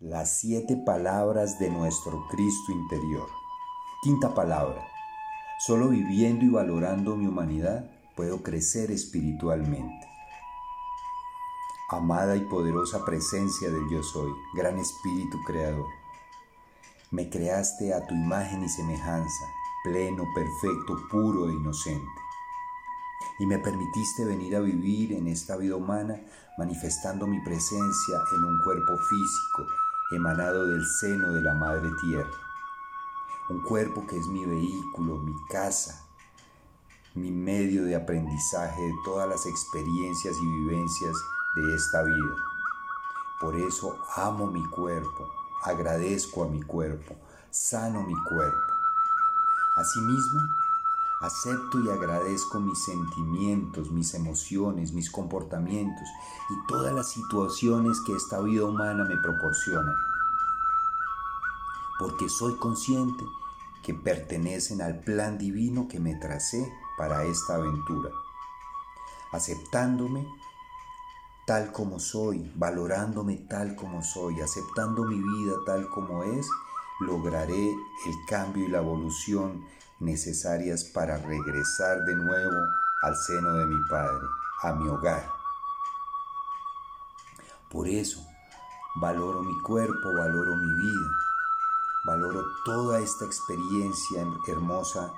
Las siete palabras de nuestro Cristo interior. Quinta palabra. Solo viviendo y valorando mi humanidad puedo crecer espiritualmente. Amada y poderosa presencia del yo soy, gran espíritu creador. Me creaste a tu imagen y semejanza, pleno, perfecto, puro e inocente y me permitiste venir a vivir en esta vida humana manifestando mi presencia en un cuerpo físico emanado del seno de la Madre Tierra. Un cuerpo que es mi vehículo, mi casa, mi medio de aprendizaje de todas las experiencias y vivencias de esta vida. Por eso amo mi cuerpo, agradezco a mi cuerpo, sano mi cuerpo. Asimismo, Acepto y agradezco mis sentimientos, mis emociones, mis comportamientos y todas las situaciones que esta vida humana me proporciona. Porque soy consciente que pertenecen al plan divino que me tracé para esta aventura. Aceptándome tal como soy, valorándome tal como soy, aceptando mi vida tal como es, lograré el cambio y la evolución necesarias para regresar de nuevo al seno de mi Padre, a mi hogar. Por eso valoro mi cuerpo, valoro mi vida, valoro toda esta experiencia hermosa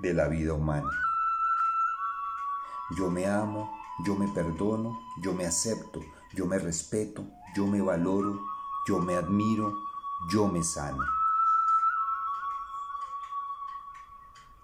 de la vida humana. Yo me amo, yo me perdono, yo me acepto, yo me respeto, yo me valoro, yo me admiro, yo me sano.